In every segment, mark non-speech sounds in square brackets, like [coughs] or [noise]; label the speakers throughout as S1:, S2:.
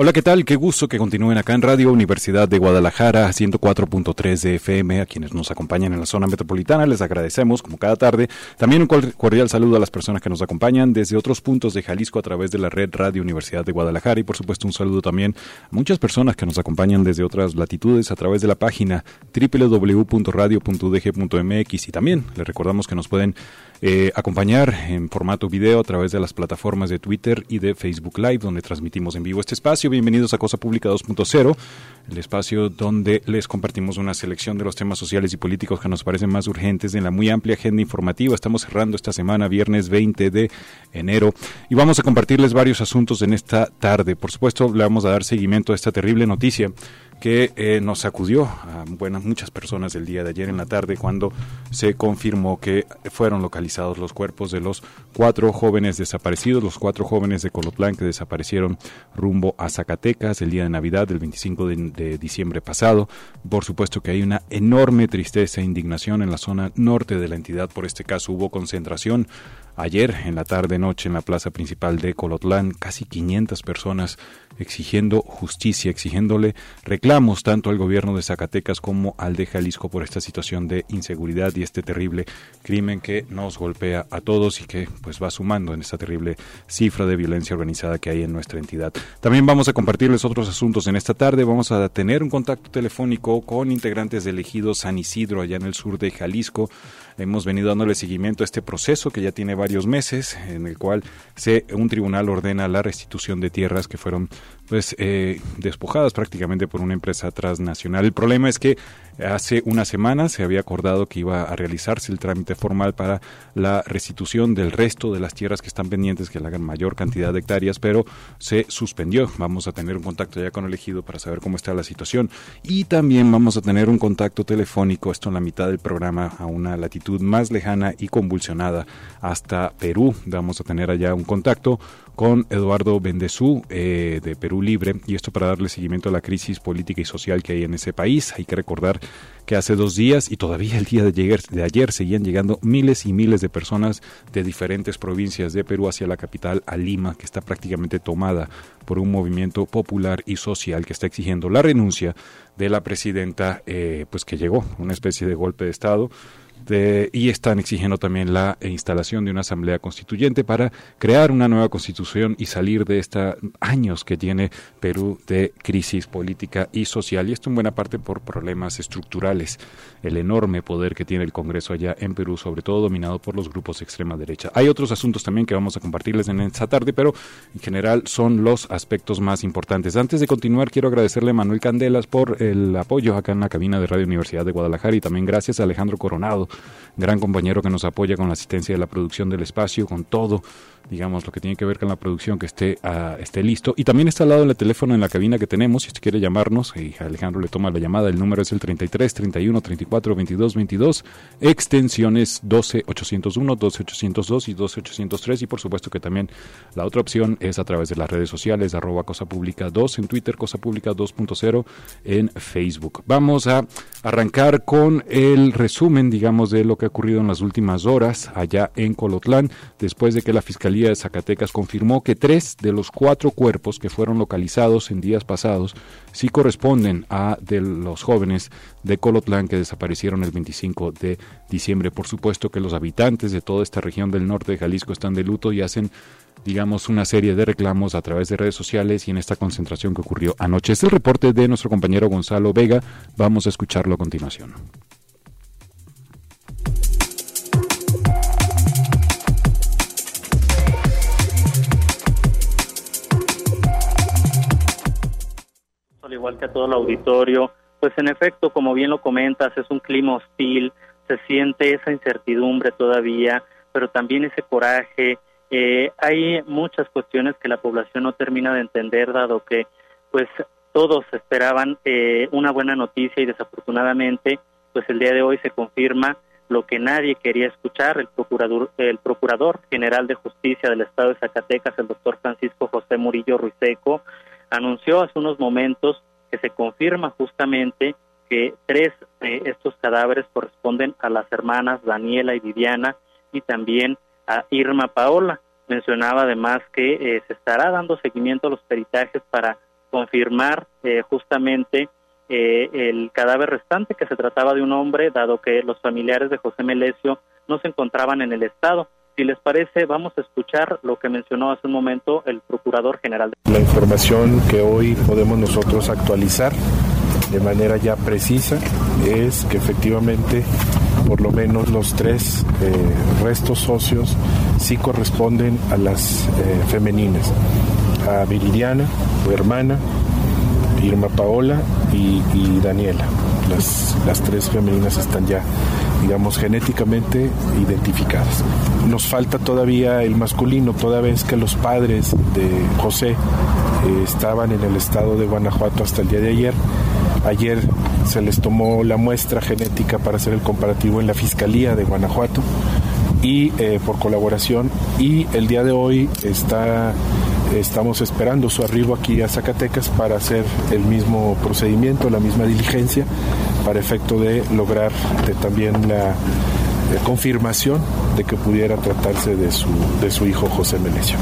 S1: Hola, ¿qué tal? Qué gusto que continúen acá en Radio Universidad de Guadalajara, 104.3 de FM. A quienes nos acompañan en la zona metropolitana, les agradecemos, como cada tarde. También un cordial saludo a las personas que nos acompañan desde otros puntos de Jalisco a través de la red Radio Universidad de Guadalajara. Y por supuesto, un saludo también a muchas personas que nos acompañan desde otras latitudes a través de la página www.radio.udg.mx. Y también les recordamos que nos pueden eh, acompañar en formato video a través de las plataformas de Twitter y de Facebook Live, donde transmitimos en vivo este espacio. Bienvenidos a Cosa Pública 2.0, el espacio donde les compartimos una selección de los temas sociales y políticos que nos parecen más urgentes en la muy amplia agenda informativa. Estamos cerrando esta semana, viernes 20 de enero, y vamos a compartirles varios asuntos en esta tarde. Por supuesto, le vamos a dar seguimiento a esta terrible noticia que eh, nos sacudió a buenas muchas personas el día de ayer en la tarde cuando se confirmó que fueron localizados los cuerpos de los cuatro jóvenes desaparecidos, los cuatro jóvenes de Colotlán que desaparecieron rumbo a Zacatecas el día de Navidad del 25 de, de diciembre pasado. Por supuesto que hay una enorme tristeza e indignación en la zona norte de la entidad por este caso. Hubo concentración Ayer, en la tarde-noche, en la plaza principal de Colotlán, casi 500 personas exigiendo justicia, exigiéndole reclamos tanto al gobierno de Zacatecas como al de Jalisco por esta situación de inseguridad y este terrible crimen que nos golpea a todos y que pues va sumando en esta terrible cifra de violencia organizada que hay en nuestra entidad. También vamos a compartirles otros asuntos en esta tarde. Vamos a tener un contacto telefónico con integrantes del ejido San Isidro allá en el sur de Jalisco Hemos venido dándole seguimiento a este proceso que ya tiene varios meses, en el cual se, un tribunal ordena la restitución de tierras que fueron pues eh, despojadas prácticamente por una empresa transnacional. El problema es que hace una semana se había acordado que iba a realizarse el trámite formal para la restitución del resto de las tierras que están pendientes, que le hagan mayor cantidad de hectáreas, pero se suspendió. Vamos a tener un contacto ya con el ejido para saber cómo está la situación y también vamos a tener un contacto telefónico, esto en la mitad del programa, a una latitud más lejana y convulsionada hasta Perú. Vamos a tener allá un contacto con Eduardo Bendezú eh, de Perú Libre y esto para darle seguimiento a la crisis política y social que hay en ese país. Hay que recordar que hace dos días y todavía el día de ayer, de ayer seguían llegando miles y miles de personas de diferentes provincias de Perú hacia la capital, a Lima, que está prácticamente tomada por un movimiento popular y social que está exigiendo la renuncia de la presidenta, eh, pues que llegó, una especie de golpe de Estado este, y están exigiendo también la instalación de una asamblea constituyente para crear una nueva constitución y salir de estos años que tiene Perú de crisis política y social. Y esto en buena parte por problemas estructurales, el enorme poder que tiene el Congreso allá en Perú, sobre todo dominado por los grupos de extrema derecha. Hay otros asuntos también que vamos a compartirles en esta tarde, pero en general son los aspectos más importantes. Antes de continuar, quiero agradecerle a Manuel Candelas por el apoyo acá en la cabina de Radio Universidad de Guadalajara y también gracias a Alejandro Coronado gran compañero que nos apoya con la asistencia de la producción del espacio, con todo digamos, lo que tiene que ver con la producción, que esté, uh, esté listo. Y también está al lado del teléfono en la cabina que tenemos, si usted quiere llamarnos, y Alejandro le toma la llamada, el número es el 33 31 34 22 22, extensiones 12 801, 12 802 y 12 803, y por supuesto que también la otra opción es a través de las redes sociales, arroba Cosa Pública 2 en Twitter, Cosa Pública 2.0 en Facebook. Vamos a arrancar con el resumen, digamos, de lo que ha ocurrido en las últimas horas allá en Colotlán, después de que la Fiscalía de Zacatecas confirmó que tres de los cuatro cuerpos que fueron localizados en días pasados sí corresponden a de los jóvenes de Colotlán que desaparecieron el 25 de diciembre. Por supuesto que los habitantes de toda esta región del norte de Jalisco están de luto y hacen digamos, una serie de reclamos a través de redes sociales y en esta concentración que ocurrió anoche. Es el reporte de nuestro compañero Gonzalo Vega. Vamos a escucharlo a continuación.
S2: Al igual que a todo el auditorio, pues en efecto, como bien lo comentas, es un clima hostil, se siente esa incertidumbre todavía, pero también ese coraje. Eh, hay muchas cuestiones que la población no termina de entender, dado que pues todos esperaban eh, una buena noticia y desafortunadamente pues el día de hoy se confirma lo que nadie quería escuchar. El procurador, el procurador general de justicia del estado de Zacatecas, el doctor Francisco José Murillo Ruiseco, anunció hace unos momentos que se confirma justamente que tres de estos cadáveres corresponden a las hermanas Daniela y Viviana y también a Irma Paola. Mencionaba además que eh, se estará dando seguimiento a los peritajes para confirmar eh, justamente eh, el cadáver restante, que se trataba de un hombre, dado que los familiares de José Melesio no se encontraban en el estado. Si les parece, vamos a escuchar lo que mencionó hace un momento el Procurador General.
S3: La información que hoy podemos nosotros actualizar de manera ya precisa es que efectivamente por lo menos los tres eh, restos socios sí corresponden a las eh, femeninas, a Viridiana, su hermana, Irma Paola y, Daniela. Las, las tres femeninas están ya, digamos, genéticamente identificadas. Nos falta todavía el masculino, toda vez que los padres de José eh, estaban en el estado de Guanajuato hasta el día de ayer. Ayer se les tomó la muestra genética para hacer el comparativo en la Fiscalía de Guanajuato y eh, por colaboración y el día de hoy está Estamos esperando su arribo aquí a Zacatecas para hacer el mismo procedimiento, la misma diligencia, para efecto de lograr también la, confirmación de que pudiera tratarse de su, de su hijo José Menecio.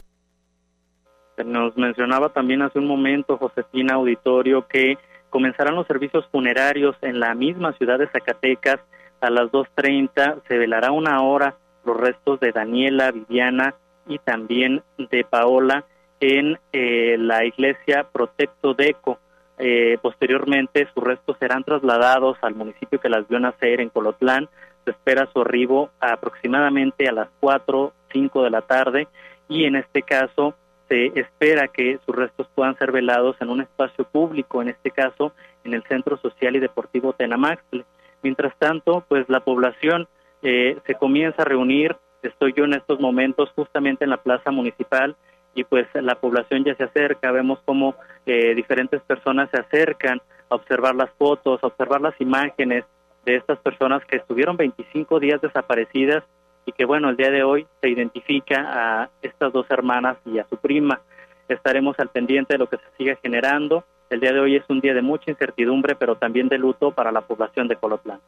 S2: Nos mencionaba también hace un momento Josefina Auditorio que comenzarán los servicios funerarios en la misma ciudad de Zacatecas a las 2.30. Se velará una hora los restos de Daniela, Viviana y también de Paola en eh, la iglesia Protecto Deco. Eh, posteriormente, sus restos serán trasladados al municipio que las vio nacer en Colotlán. Se espera su arribo aproximadamente a las 4, 5 de la tarde y en este caso se espera que sus restos puedan ser velados en un espacio público, en este caso en el Centro Social y Deportivo Tenamaxle. Mientras tanto, pues la población eh, se comienza a reunir. Estoy yo en estos momentos justamente en la plaza municipal y pues la población ya se acerca, vemos cómo eh, diferentes personas se acercan a observar las fotos, a observar las imágenes de estas personas que estuvieron 25 días desaparecidas y que bueno, el día de hoy se identifica a estas dos hermanas y a su prima. Estaremos al pendiente de lo que se sigue generando. El día de hoy es un día de mucha incertidumbre, pero también de luto para la población de Colotlán.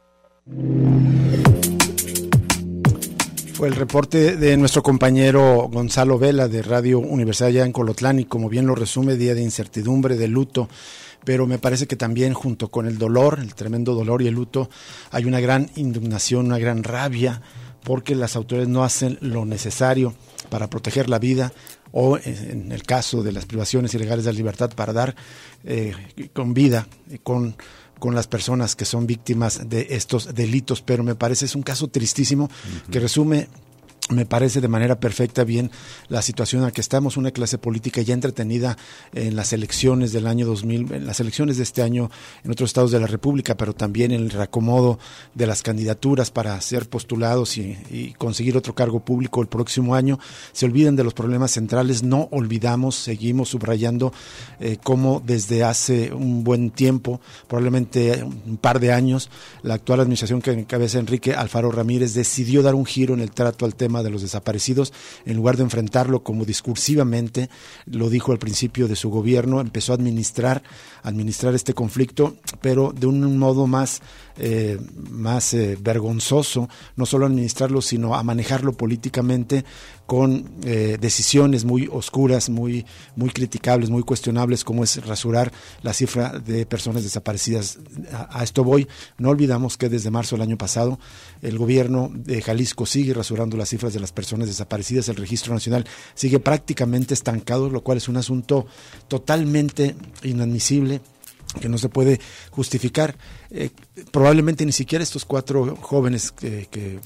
S4: Fue el reporte de nuestro compañero Gonzalo Vela de Radio Universidad ya en Colotlán y como bien lo resume, día de incertidumbre, de luto, pero me parece que también junto con el dolor, el tremendo dolor y el luto, hay una gran indignación, una gran rabia porque las autoridades no hacen lo necesario para proteger la vida o en el caso de las privaciones ilegales de la libertad para dar eh, con vida, con con las personas que son víctimas de estos delitos, pero me parece es un caso tristísimo que resume me parece de manera perfecta bien la situación en la que estamos, una clase política ya entretenida en las elecciones del año 2000, en las elecciones de este año en otros estados de la República, pero también en el reacomodo de las candidaturas para ser postulados y, conseguir otro cargo público el próximo año. Se olviden de los problemas centrales, no olvidamos, seguimos subrayando eh, cómo desde hace un buen tiempo, probablemente un par de años, la actual administración que encabeza Enrique Alfaro Ramírez decidió dar un giro en el trato al tema de los desaparecidos, en lugar de enfrentarlo como discursivamente, lo dijo al principio de su gobierno, empezó a administrar, administrar este conflicto, pero de un modo más eh, más eh, vergonzoso, no solo administrarlo, sino a manejarlo políticamente con eh, decisiones muy oscuras, muy, muy criticables, muy cuestionables, como es rasurar la cifra de personas desaparecidas. A, esto voy. No olvidamos que desde marzo del año pasado el gobierno de Jalisco sigue rasurando las cifras de las personas desaparecidas. El registro nacional sigue prácticamente estancado, lo cual es un asunto totalmente inadmisible que no se puede justificar. Eh, probablemente ni siquiera estos cuatro jóvenes que, que,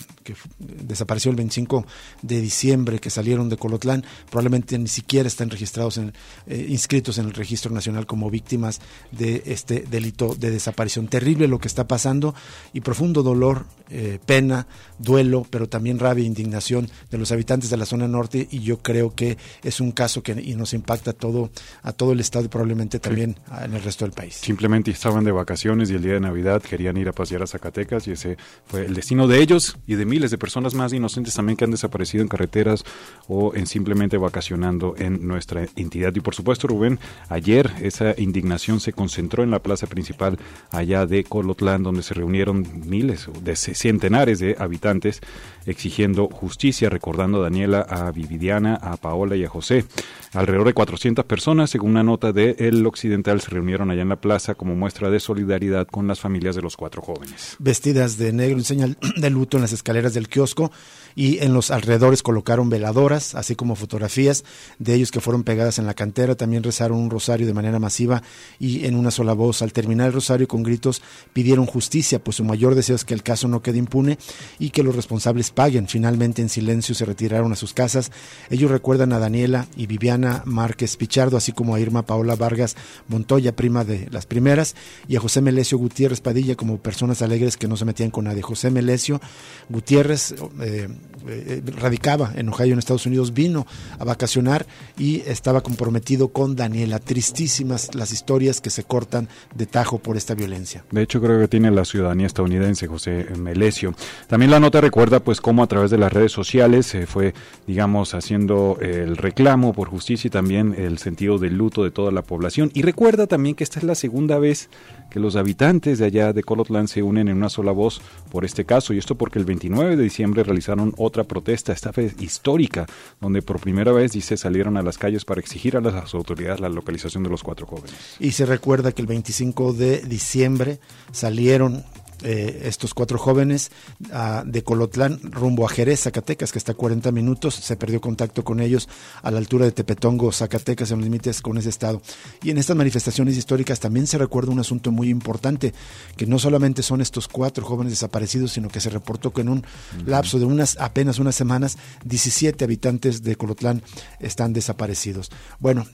S4: desapareció el 25 de diciembre, que salieron de Colotlán, probablemente ni siquiera están registrados, en, eh, inscritos en el registro nacional como víctimas de este delito de desaparición. Terrible lo que está pasando y profundo dolor, eh, pena, duelo, pero también rabia e indignación de los habitantes de la zona norte y yo creo que es un caso que y nos impacta a todo, a todo el estado y probablemente también en el resto del país.
S1: Simplemente estaban de vacaciones y el día de Navidad querían ir a pasear a Zacatecas y ese fue el destino de ellos y de miles de personas más inocentes también que han desaparecido en carreteras o en simplemente vacacionando en nuestra entidad. Y por supuesto, Rubén, ayer esa indignación se concentró en la plaza principal allá de Colotlán, donde se reunieron miles, de centenares de habitantes exigiendo justicia, recordando a Daniela, a Vividiana, a Paola y a José. Alrededor de 400 personas, según una nota de El Occidental, se reunieron allá en la plaza como muestra de solidaridad con las familias de los cuatro jóvenes.
S4: Vestidas de negro en señal [clears throat] de luto en las escaleras del kiosco y en los alrededores colocaron veladoras, así como fotografías de ellos que fueron pegadas en la cantera. También rezaron un rosario de manera masiva y en una sola voz. Al terminar el rosario con gritos pidieron justicia, pues su mayor deseo es que el caso no quede impune y que los responsables paguen. Finalmente en silencio se retiraron a sus casas. Ellos recuerdan a Daniela y Viviana Márquez Pichardo, así como a Irma Paola Vargas Montoya, prima de las primeras, y a José Melesio Gutiérrez Padilla como personas alegres que no se metían con nadie. José Melesio Gutiérrez eh, eh, radicaba en Ohio, en Estados Unidos, vino a vacacionar y estaba comprometido con Daniela. Tristísimas las historias que se cortan de tajo por esta violencia.
S1: De hecho, creo que tiene la ciudadanía estadounidense, José Melesio. También la nota recuerda pues cómo a través de las redes sociales se fue, digamos, haciendo el reclamo por justicia y también el sentido del luto de toda la población. Y recuerda también que esta es la segunda vez que los habitantes de allá de Colotlán se unen en una sola voz por este caso, y esto porque el 29 de diciembre realizaron otra protesta, esta vez histórica, donde por primera vez, dice, salieron a las calles para exigir a las autoridades la localización de los cuatro jóvenes.
S4: Y se recuerda que el 25 de diciembre salieron eh, estos cuatro jóvenes ah, de Colotlán rumbo a Jerez, Zacatecas, que está a 40 minutos. Se perdió contacto con ellos a la altura de Tepetongo, Zacatecas, en los límites con ese estado. Y en estas manifestaciones históricas también se recuerda un asunto muy importante, que no solamente son estos cuatro jóvenes desaparecidos, sino que se reportó que en un lapso de unas apenas unas semanas, 17 habitantes de Colotlán están desaparecidos. Bueno,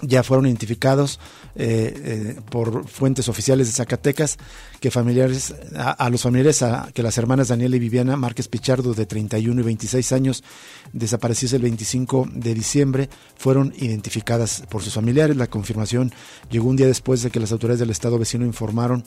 S4: ya fueron identificados eh, eh, por fuentes oficiales de Zacatecas que familiares a, los familiares a, que las hermanas Daniela y Viviana Márquez Pichardo de 31 y 26 años desaparecidas el 25 de diciembre fueron identificadas por sus familiares. La confirmación llegó un día después de que las autoridades del estado vecino informaron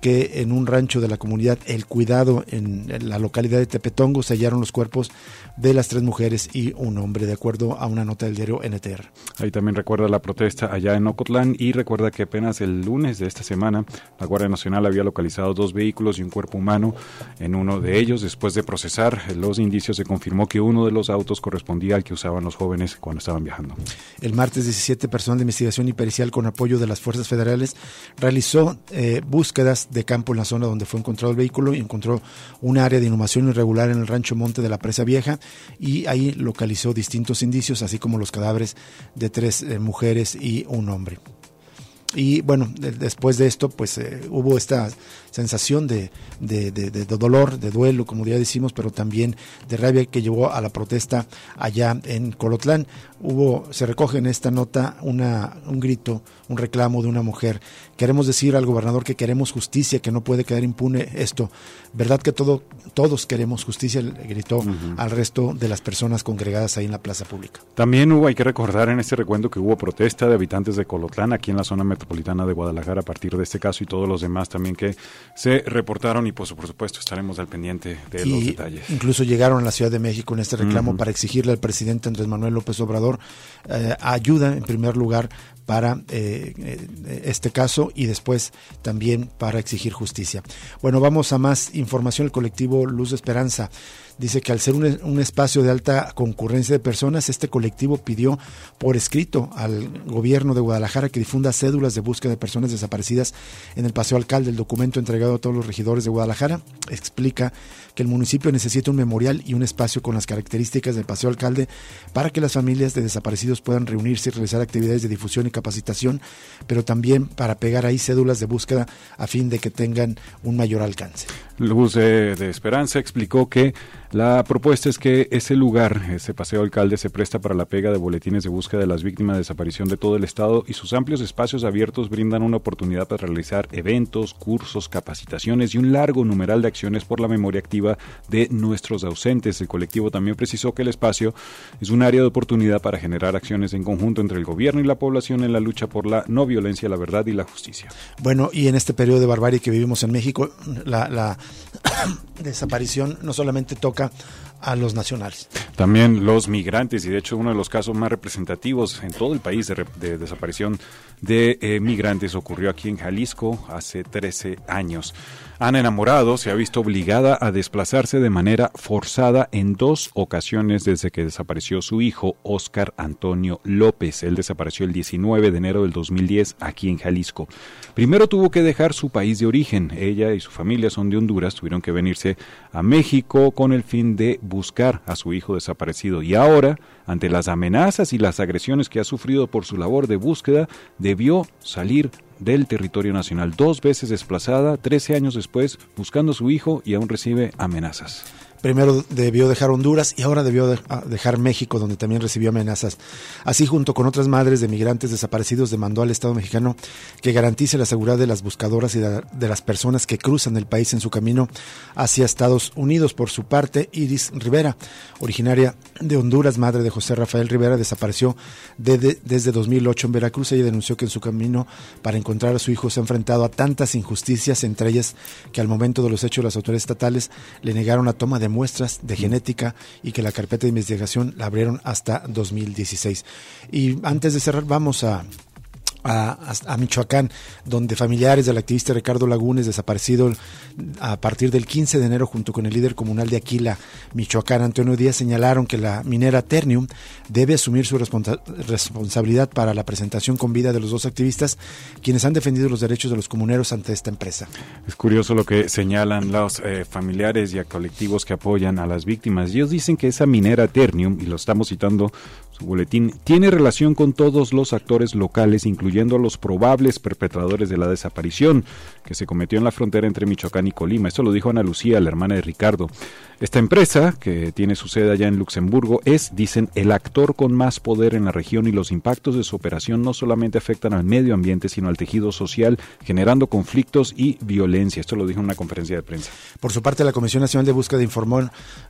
S4: que en un rancho de la comunidad El Cuidado, en la localidad de Tepetongo, se hallaron los cuerpos de las tres mujeres y un hombre, de acuerdo a una nota del diario NTR.
S1: Ahí también recuerda la protesta allá en Ocotlán y recuerda que apenas el lunes de esta semana la Guardia Nacional había localizado dos vehículos y un cuerpo humano en uno de ellos. Después de procesar los indicios, se confirmó que uno de los autos correspondía al que usaban los jóvenes cuando estaban viajando.
S4: El martes 17, personal de investigación y pericial con apoyo de las fuerzas federales realizó eh, búsquedas de campo en la zona donde fue encontrado el vehículo y encontró un área de inhumación irregular en el rancho Monte de la Presa Vieja y ahí localizó distintos indicios, así como los cadáveres de tres eh, mujeres y un hombre. Y bueno, después de esto, pues eh, hubo esta sensación de, de, dolor, de duelo, como ya decimos, pero también de rabia que llevó a la protesta allá en Colotlán. Hubo, se recoge en esta nota una, un grito, un reclamo de una mujer. Queremos decir al gobernador que queremos justicia, que no puede quedar impune esto. ¿Verdad que todo, todos queremos justicia? Le gritó al resto de las personas congregadas ahí en la plaza pública.
S1: También hubo, hay que recordar en este recuento que hubo protesta de habitantes de Colotlán aquí en la zona metropolitana de Guadalajara a partir de este caso y todos los demás también que se reportaron y pues por supuesto estaremos al pendiente de los detalles.
S4: Incluso llegaron a la Ciudad de México en este reclamo para exigirle al presidente Andrés Manuel López Obrador eh, ayuda en primer lugar para eh, eh, este caso y después también para exigir justicia. Bueno, vamos a más información. El colectivo Luz de Esperanza dice que al ser un, espacio de alta concurrencia de personas, este colectivo pidió por escrito al gobierno de Guadalajara que difunda cédulas de búsqueda de personas desaparecidas en el Paseo Alcalde. El documento entregado a todos los regidores de Guadalajara explica que el municipio necesita un memorial y un espacio con las características del Paseo Alcalde para que las familias de desaparecidos puedan reunirse y realizar actividades de difusión y capacitación, pero también para pegar ahí cédulas de búsqueda a fin de que tengan un mayor alcance.
S1: Luz de, Esperanza explicó que la propuesta es que ese lugar, ese paseo alcalde, se presta para la pega de boletines de búsqueda de las víctimas de desaparición de todo el Estado y sus amplios espacios abiertos brindan una oportunidad para realizar eventos, cursos, capacitaciones y un largo numeral de acciones por la memoria activa de nuestros ausentes. El colectivo también precisó que el espacio es un área de oportunidad para generar acciones en conjunto entre el gobierno y la población en la lucha por la no violencia, la verdad y la justicia.
S4: Bueno, y en este periodo de barbarie que vivimos en México, la, la [coughs] desaparición no solamente toca a los nacionales.
S1: También los migrantes, y de hecho uno de los casos más representativos en todo el país de, de desaparición de eh, migrantes ocurrió aquí en Jalisco hace 13 años. Ana Enamorado se ha visto obligada a desplazarse de manera forzada en dos ocasiones desde que desapareció su hijo, Óscar Antonio López. Él desapareció el 19 de enero del 2010 aquí en Jalisco. Primero tuvo que dejar su país de origen. Ella y su familia son de Honduras, tuvieron que venirse a México con el fin de buscar a su hijo desaparecido. Y ahora, ante las amenazas y las agresiones que ha sufrido por su labor de búsqueda, debió salir del territorio nacional, dos veces desplazada, 13 años después, buscando a su hijo y aún recibe amenazas.
S4: Primero debió dejar Honduras y ahora debió de, dejar México, donde también recibió amenazas. Así, junto con otras madres de migrantes desaparecidos, demandó al Estado mexicano que garantice la seguridad de las buscadoras y de, las personas que cruzan el país en su camino hacia Estados Unidos. Por su parte, Iris Rivera, originaria de Honduras, madre de José Rafael Rivera, desapareció de, de, desde 2008 en Veracruz. Ella denunció que en su camino para encontrar a su hijo se ha enfrentado a tantas injusticias, entre ellas que al momento de los hechos las autoridades estatales le negaron la toma de muestras de genética y que la carpeta de investigación la abrieron hasta 2016. Y antes de cerrar, vamos a, a, a, Michoacán, donde familiares del activista Ricardo Lagunes, desaparecido a partir del 15 de enero junto con el líder comunal de Aquila, Michoacán, Antonio Díaz, señalaron que la minera Ternium debe asumir su responsa responsabilidad para la presentación con vida de los dos activistas, quienes han defendido los derechos de los comuneros ante esta empresa.
S1: Es curioso lo que señalan los eh, familiares y a colectivos que apoyan a las víctimas. Ellos dicen que esa minera Ternium, y lo estamos citando su boletín, tiene relación con todos los actores locales, incluyendo a los probables perpetradores de la desaparición que se cometió en la frontera entre Michoacán y Colima. Esto lo dijo Ana Lucía, la hermana de Ricardo. Esta empresa, que tiene su sede allá en Luxemburgo, es, dicen, el actor con más poder en la región y los impactos de su operación no solamente afectan al medio ambiente, sino al tejido social, generando conflictos y violencia. Esto lo dijo en una conferencia de prensa.
S4: Por su parte, la Comisión Nacional de Búsqueda informó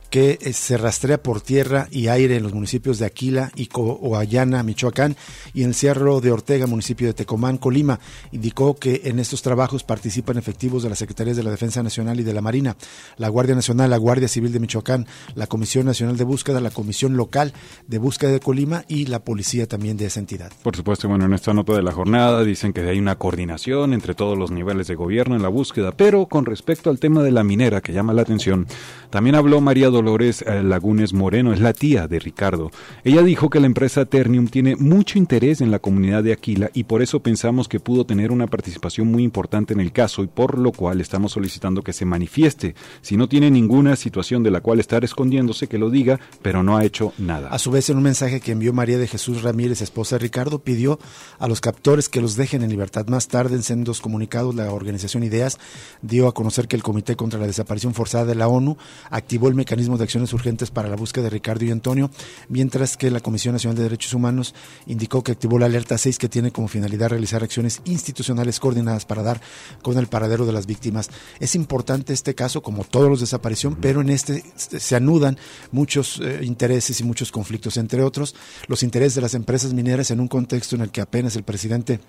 S4: que se rastrea por tierra y aire en los municipios de Aquila y Coayana, Michoacán, y en el Cerro de Ortega, municipio de Tecomán, Colima. Indicó que en estos trabajos participan efectivos de las Secretarías de la Defensa Nacional y de la Marina, la Guardia Nacional, la Guardia Civil de Michoacán, la Comisión Nacional de Búsqueda, la Comisión Local de Búsqueda de Colima y la policía también de esa entidad.
S1: Por supuesto, bueno, en esta nota de la jornada dicen que hay una coordinación entre todos los niveles de gobierno en la búsqueda, pero con respecto al tema de la minera que llama la atención, también habló María Dolores eh, Lagunes Moreno, es la tía de Ricardo. Ella dijo que la empresa Ternium tiene mucho interés en la comunidad de Aquila y por eso pensamos que pudo tener una participación muy importante en el caso y por lo cual estamos solicitando que se manifieste. Si no tiene ninguna situación de la cual estar escondiéndose, que lo diga, pero no ha hecho nada.
S4: A su vez, en un mensaje que envió María de Jesús Ramírez, esposa de Ricardo, pidió a los captores que los dejen en libertad. Más tarde, en sendos comunicados, la organización Ideas dio a conocer que el Comité contra la Desaparición Forzada de la ONU activó el mecanismo de acciones urgentes para la búsqueda de Ricardo y Antonio, mientras que la Comisión Nacional de Derechos Humanos indicó que activó la alerta 6 que tiene como finalidad realizar acciones institucionales coordinadas para dar con el paradero de las víctimas. Es importante este caso, como todos los de desaparición, pero en este se anudan muchos eh, intereses y muchos conflictos, entre otros los intereses de las empresas mineras en un contexto en el que apenas el presidente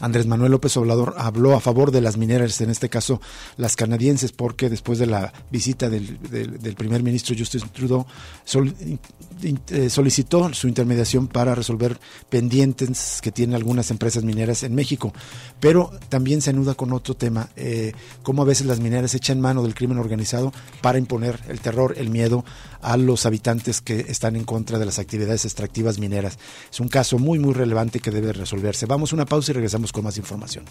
S4: Andrés Manuel López Obrador habló a favor de las mineras, en este caso las canadienses, porque después de la visita del, primer ministro Justin Trudeau eh, solicitó su intermediación para resolver pendientes que tienen algunas empresas mineras en México. Pero también se anuda con otro tema, eh, cómo a veces las mineras echan mano del crimen organizado para imponer el terror, el miedo a los habitantes que están en contra de las actividades extractivas mineras. Es un caso muy, muy relevante que debe resolverse. Vamos Una pausa y regresamos con más información.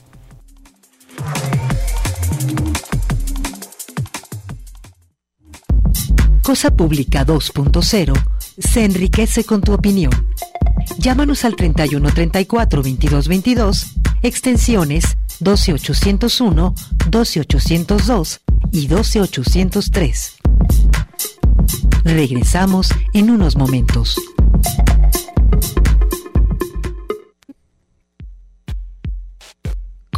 S5: Cosa Pública 2.0 se enriquece con tu opinión. Llámanos al 31 34 22 22, extensiones 12801, 12802 y 12803. Regresamos en unos momentos.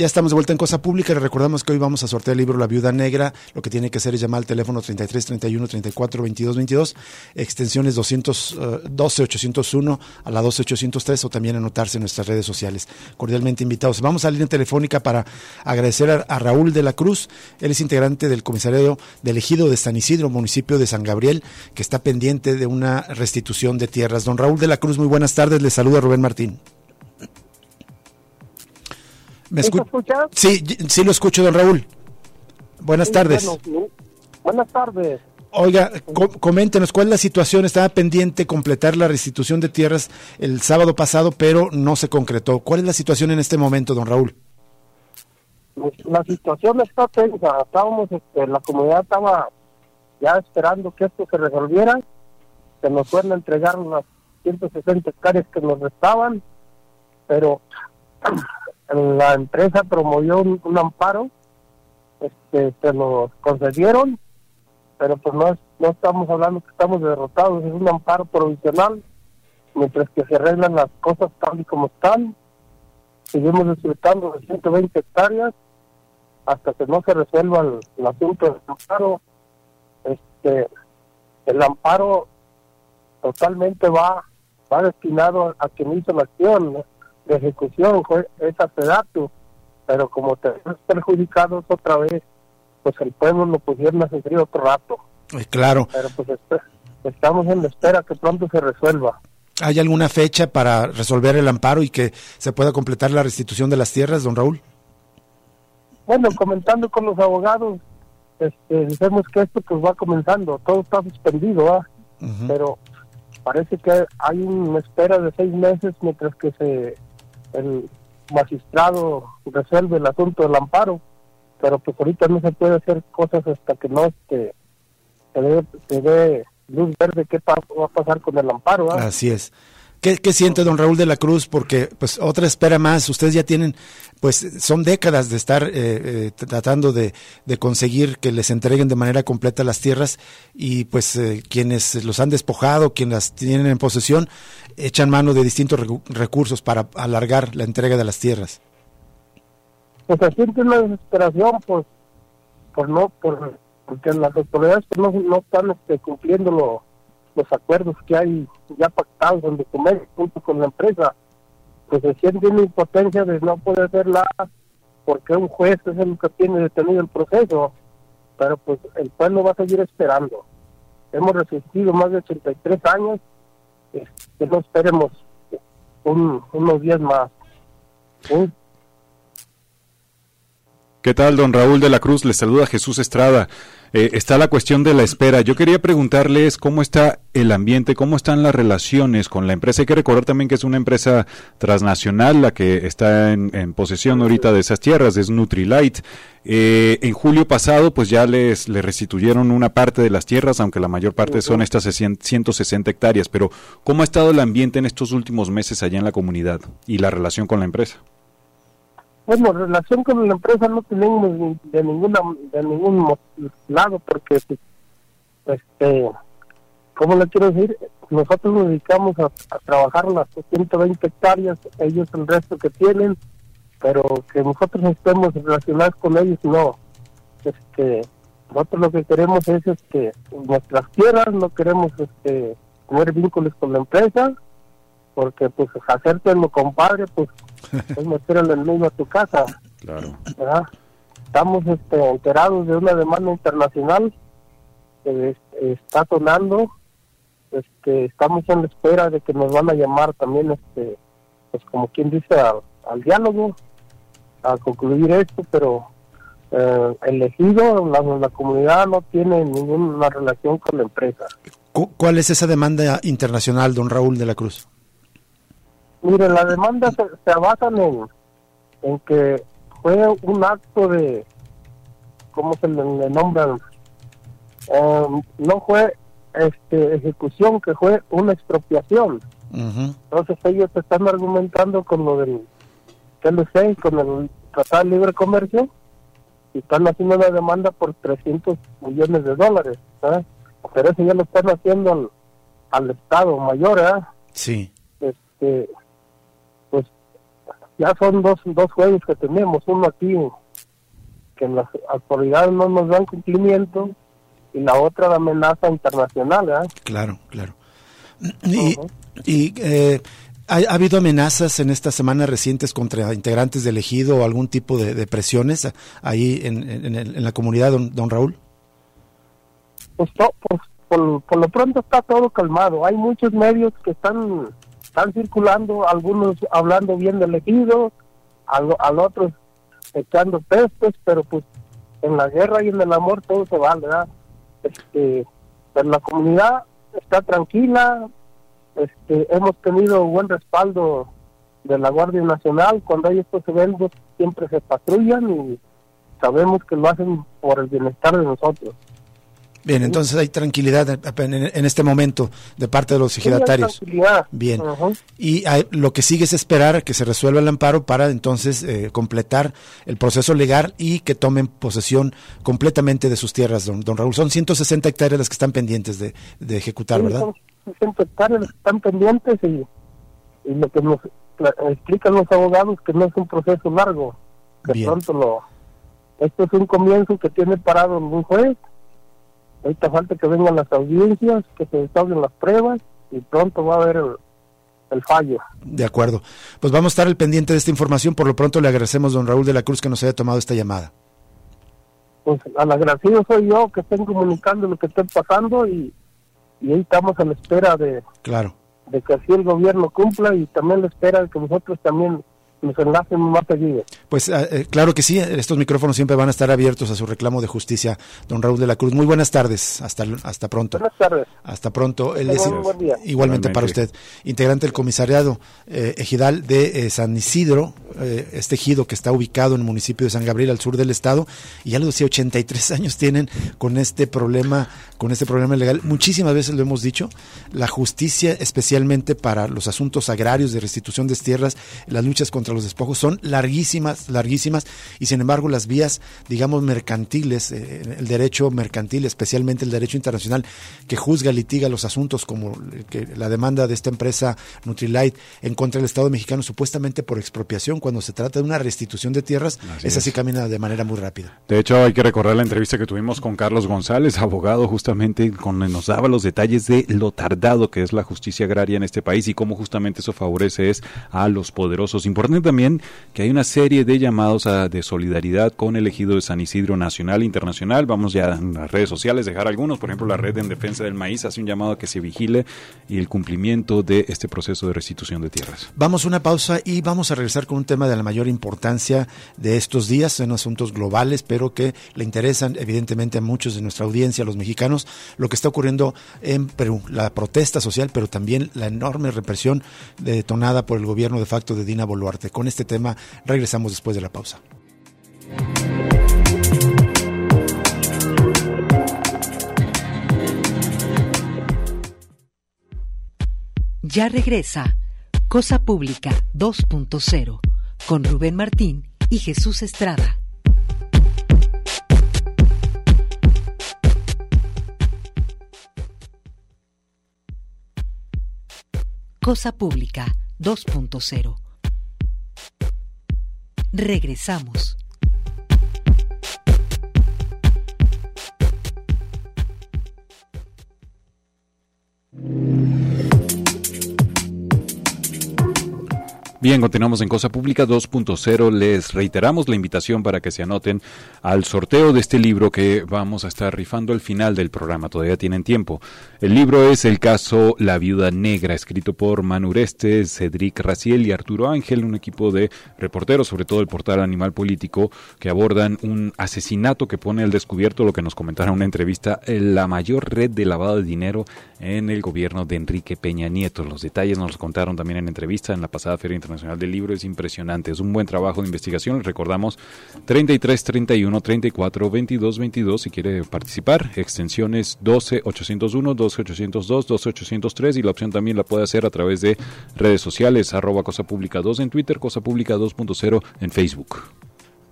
S4: Ya estamos de vuelta en Cosa Pública. Le recordamos que hoy vamos a sortear el libro La Viuda Negra. Lo que tiene que hacer es llamar al teléfono 33 31 34 22 22, extensiones 200, 12 801 a la 12 803 o también anotarse en nuestras redes sociales. Cordialmente invitados. Vamos a la línea telefónica para agradecer a, a Raúl de la Cruz. Él es integrante del comisariado del Ejido de San Isidro, municipio de San Gabriel, que está pendiente de una restitución de tierras. Don Raúl de la Cruz, muy buenas tardes. Le saluda Rubén Martín. ¿Me escucha? Sí, sí lo escucho, don Raúl. Buenas sí, tardes.
S6: Bueno, buenas tardes.
S4: Oiga, co coméntenos cuál es la situación. Estaba pendiente completar la restitución de tierras el sábado pasado, pero no se concretó. ¿Cuál es la situación en este momento, don Raúl?
S6: La situación está tensa. Estábamos, este, la comunidad estaba ya esperando que esto se resolviera, que nos fueran a entregar las 160 hectáreas que nos restaban, pero [clears throat] la empresa promovió un, amparo, este, se lo concedieron, pero pues no, es, no estamos hablando que estamos derrotados, es un amparo provisional, mientras que se arreglan las cosas tal y como están, seguimos disfrutando de 120 hectáreas hasta que no se resuelva el, asunto del amparo. Este, el amparo totalmente va va destinado a quien hizo la acción, ¿no? De ejecución fue esa pedazo, pero como te ves perjudicados otra vez, pues el pueblo lo pusieron a sufrir otro rato.
S4: Eh, claro.
S6: Pero pues estamos en la espera que pronto se resuelva.
S4: ¿Hay alguna fecha para resolver el amparo y que se pueda completar la restitución de las tierras, don Raúl?
S6: Bueno, comentando con los abogados, este, decimos que esto pues va comenzando, todo está suspendido, ¿ah? Uh -huh. pero parece que hay una espera de seis meses mientras que se el magistrado resuelve el asunto del amparo, pero pues ahorita no se puede hacer cosas hasta que no este, se, dé, se dé luz verde qué va a pasar con el amparo.
S4: Así es. ¿Qué, ¿Qué, siente don Raúl de la Cruz? Porque pues otra espera más, ustedes ya tienen, pues son décadas de estar eh, eh, tratando de, conseguir que les entreguen de manera completa las tierras y pues eh, quienes los han despojado, quienes las tienen en posesión, echan mano de distintos recursos para alargar la entrega de las tierras.
S6: Pues se siente una desesperación por, por no, por, porque las autoridades pues, no, no están este, cumpliendo lo, los acuerdos que hay ya pactados en documentos junto con la empresa, pues se siente una impotencia de no poder hacerla porque un juez es el que tiene detenido el proceso, pero pues el pueblo va a seguir esperando. Hemos resistido más de 83 años, que no esperemos un, unos días más.
S1: ¿Qué tal, don Raúl de la Cruz? Le saluda Jesús Estrada. Eh, está la cuestión de la espera. Yo quería preguntarles cómo está el ambiente, cómo están las relaciones con la empresa. Hay que recordar también que es una empresa transnacional la que está en, en posesión ahorita de esas tierras, es Nutrilite. Eh, en julio pasado, pues ya les, les restituyeron una parte de las tierras, aunque la mayor parte son estas 160 hectáreas. Pero, ¿cómo ha estado el ambiente en estos últimos meses allá en la comunidad y la relación con la empresa?
S6: Bueno relación con la empresa no tenemos de ninguna de ningún lado porque este cómo le quiero decir nosotros nos dedicamos a, a, trabajar las 120 hectáreas ellos el resto que tienen pero que nosotros estemos relacionados con ellos no. Este nosotros lo que queremos es este nuestras tierras no queremos este tener vínculos con la empresa porque pues hacerte lo compadre pues [laughs] es meter el enemigo a tu casa
S1: claro
S6: ¿verdad? estamos este, enterados de una demanda internacional que está sonando este, estamos en la espera de que nos van a llamar también, este, pues como quien dice, al, diálogo, a concluir esto, pero eh, el ejido, la, la comunidad no tiene ninguna relación con la empresa.
S4: ¿Cuál es esa demanda internacional, don Raúl de la Cruz?
S6: Mire, la demanda se, se basan en, en que fue un acto de, ¿cómo se le, nombra? Eh, no fue este, ejecución, que fue una expropiación. Entonces ellos están argumentando con lo del TLC, con el Tratado de Libre Comercio, y están haciendo una demanda por 300 millones de dólares. Pero eso ya lo están haciendo al, Estado mayor. ¿eh?
S4: Sí.
S6: Este, ya son dos, dos juegos que tenemos. Uno aquí, que las autoridades no nos dan cumplimiento, y la otra la amenaza internacional.
S4: Claro, claro. Y, y eh, ¿ha, habido amenazas en estas semanas recientes contra integrantes del ejido o algún tipo de, presiones ahí en, en, la comunidad, don, don Raúl?
S6: Pues, pues por, por, lo pronto está todo calmado. Hay muchos medios que están, están circulando, algunos hablando bien del ejido, al, al otros echando pestes, pero pues en la guerra y en el amor todo se vale, ¿verdad? este, pues la comunidad está tranquila, este, hemos tenido buen respaldo de la Guardia Nacional, cuando hay estos eventos siempre se patrullan y sabemos que lo hacen por el bienestar de nosotros.
S4: Bien, entonces hay tranquilidad en este momento de parte de los ejidatarios. Bien. Y lo que sigue es esperar que se resuelva el amparo para entonces eh, completar el proceso legal y que tomen posesión completamente de sus tierras, don, Raúl. Son 160 hectáreas las que están pendientes de, ejecutar, ¿verdad?
S6: Son 60 hectáreas que están pendientes y, lo que nos explican los abogados que no es un proceso largo, que pronto lo... Esto es un comienzo que tiene parado un juez Ahorita falta que vengan las audiencias, que se desarrollen las pruebas y pronto va a haber el, fallo.
S4: De acuerdo. Pues vamos a estar al pendiente de esta información. Por lo pronto le agradecemos, don Raúl de la Cruz, que nos haya tomado esta llamada.
S6: Pues al agradecido soy yo que estén comunicando lo que está pasando y, y ahí estamos a la espera de,
S4: claro.
S6: de que así el gobierno cumpla y también la espera de que nosotros también nos enlacen más seguido.
S4: Pues eh, eh, claro que sí, estos micrófonos siempre van a estar abiertos a su reclamo de justicia, don Raúl de la Cruz. Muy buenas tardes, hasta, hasta pronto.
S6: Buenas tardes.
S4: Hasta pronto. Igualmente para usted, integrante del comisariado eh, ejidal de San Isidro, este ejido que está ubicado en el municipio de San Gabriel, al sur del estado, y ya lo decía, 83 [laughs] años tienen con este problema, con este problema legal. Muchísimas veces lo hemos dicho, la justicia, especialmente para los asuntos agrarios de restitución de tierras, las luchas contra los despojos son larguísimas, larguísimas, y sin embargo las vías, digamos, mercantiles, eh, el derecho mercantil, especialmente el derecho internacional, que juzga, litiga los asuntos como que la demanda de esta empresa Nutrilite en contra del Estado mexicano, supuestamente por expropiación, cuando se trata de una restitución de tierras, es esa sí camina de manera muy rápida.
S1: De hecho, hay que recordar la entrevista que tuvimos con Carlos González, abogado, justamente, con nos daba los detalles de lo tardado que es la justicia agraria en este país y cómo justamente eso favorece es a los poderosos. Importante también que hay una serie de llamados a, de solidaridad con el ejido de San Isidro nacional e internacional. Vamos ya en las redes sociales dejar algunos. Por ejemplo, la Red en Defensa del Maíz hace un llamado a que se vigile y el cumplimiento de este proceso de restitución de tierras.
S4: Vamos a una pausa y vamos a regresar con un tema de la mayor importancia de estos días. Son asuntos globales, pero que le interesan evidentemente a muchos de nuestra audiencia, a los mexicanos, lo que está ocurriendo en Perú. La protesta social, pero también la enorme represión detonada por el gobierno de facto de Dina Boluarte. Con este tema regresamos después de la pausa.
S5: Ya regresa Cosa Pública 2.0 con Rubén Martín y Jesús Estrada. Cosa Pública 2.0 Regresamos.
S1: Bien, continuamos en Cosa Pública 2.0. Les reiteramos la invitación para que se anoten al sorteo de este libro que vamos a estar rifando al final del programa. Todavía tienen tiempo. El libro es el caso La Viuda Negra, escrito por Manureste, Cedric Raciel y Arturo Ángel, un equipo de reporteros, sobre todo el portal Animal Político, que abordan un asesinato que pone al descubierto lo que nos comentaron en una entrevista, la mayor red de lavado de dinero en el gobierno de Enrique Peña Nieto. Los detalles nos los contaron también en entrevista en la pasada Feria Internacional del Libro. Es impresionante, es un buen trabajo de investigación. recordamos 33 31 34 22 22 si quiere participar. Extensiones 12 801, 12 802, 12 803 y la opción también la puede hacer a través de redes sociales, arroba Cosa Pública 2 en Twitter, Cosa Pública 2.0 en Facebook.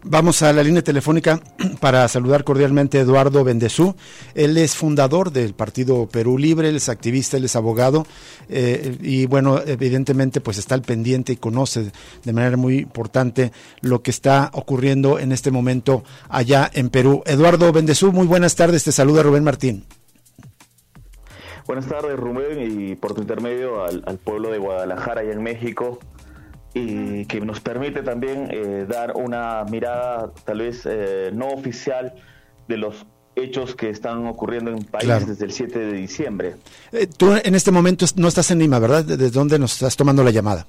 S4: Vamos a la línea telefónica [clears throat] para saludar cordialmente a Eduardo Bendezú. Él es fundador del Partido Perú Libre, él es activista, él es abogado eh, y bueno, evidentemente pues está al pendiente y conoce de manera muy importante lo que está ocurriendo en este momento allá en Perú. Eduardo Bendezú, muy buenas tardes, te saluda Rubén Martín.
S7: Buenas tardes Rubén y por tu intermedio al, al pueblo de Guadalajara y en México y que nos permite también eh, dar una mirada tal vez eh, no oficial de los hechos que están ocurriendo en el país desde el 7 de diciembre.
S4: Eh, tú en este momento no estás en Lima, ¿verdad? ¿Desde dónde nos estás tomando la llamada?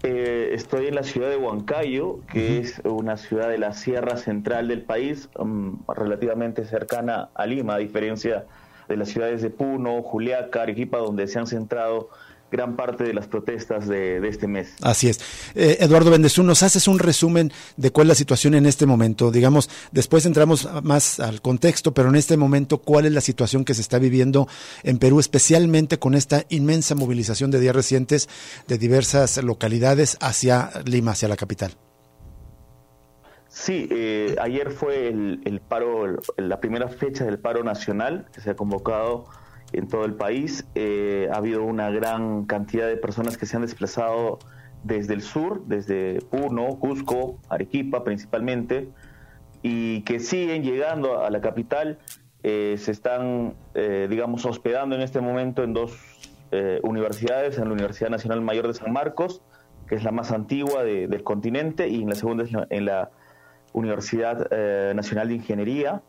S7: estoy en la ciudad de Huancayo, que es una ciudad de la sierra central del país, um, relativamente cercana a Lima, a diferencia de las ciudades de Puno, Juliaca, Arequipa, donde se han centrado gran parte de las protestas de, este mes.
S4: Así es. Eh, Eduardo Bendezú, ¿nos haces un resumen de cuál es la situación en este momento? Digamos, después entramos más al contexto, pero en este momento, ¿cuál es la situación que se está viviendo en Perú, especialmente con esta inmensa movilización de días recientes de diversas localidades hacia Lima, hacia la capital?
S7: Sí, eh, ayer fue el, el paro, la primera fecha del paro nacional que se ha convocado en todo el país. Eh, ha habido una gran cantidad de personas que se han desplazado desde el sur, desde Puno, Cusco, Arequipa principalmente, y que siguen llegando a la capital. Eh, se están, eh, digamos, hospedando en este momento en dos universidades, en la Universidad Nacional Mayor de San Marcos, que es la más antigua del continente, y en la segunda es en la Universidad Nacional de Ingeniería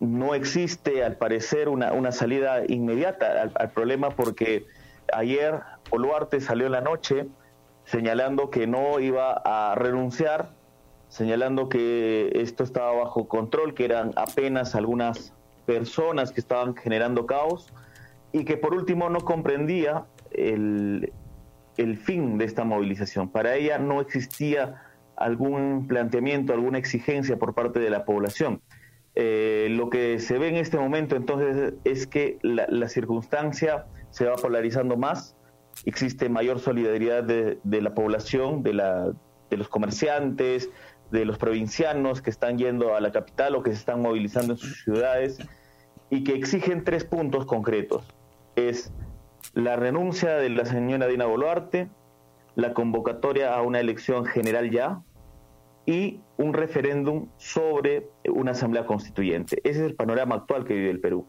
S7: no existe, al parecer, una, salida inmediata al, problema porque ayer Oluarte salió en la noche señalando que no iba a renunciar, señalando que esto estaba bajo control, que eran apenas algunas personas que estaban generando caos y que por último no comprendía el, el fin de esta movilización. Para ella no existía algún planteamiento, alguna exigencia por parte de la población. Eh, lo que se ve en este momento entonces es que la, circunstancia se va polarizando más, existe mayor solidaridad de, la población, de, de los comerciantes, de los provincianos que están yendo a la capital o que se están movilizando en sus ciudades y que exigen tres puntos concretos. Es la renuncia de la señora Dina Boluarte, la convocatoria a una elección general ya, y un referéndum sobre una asamblea constituyente. Ese es el panorama actual que vive el Perú.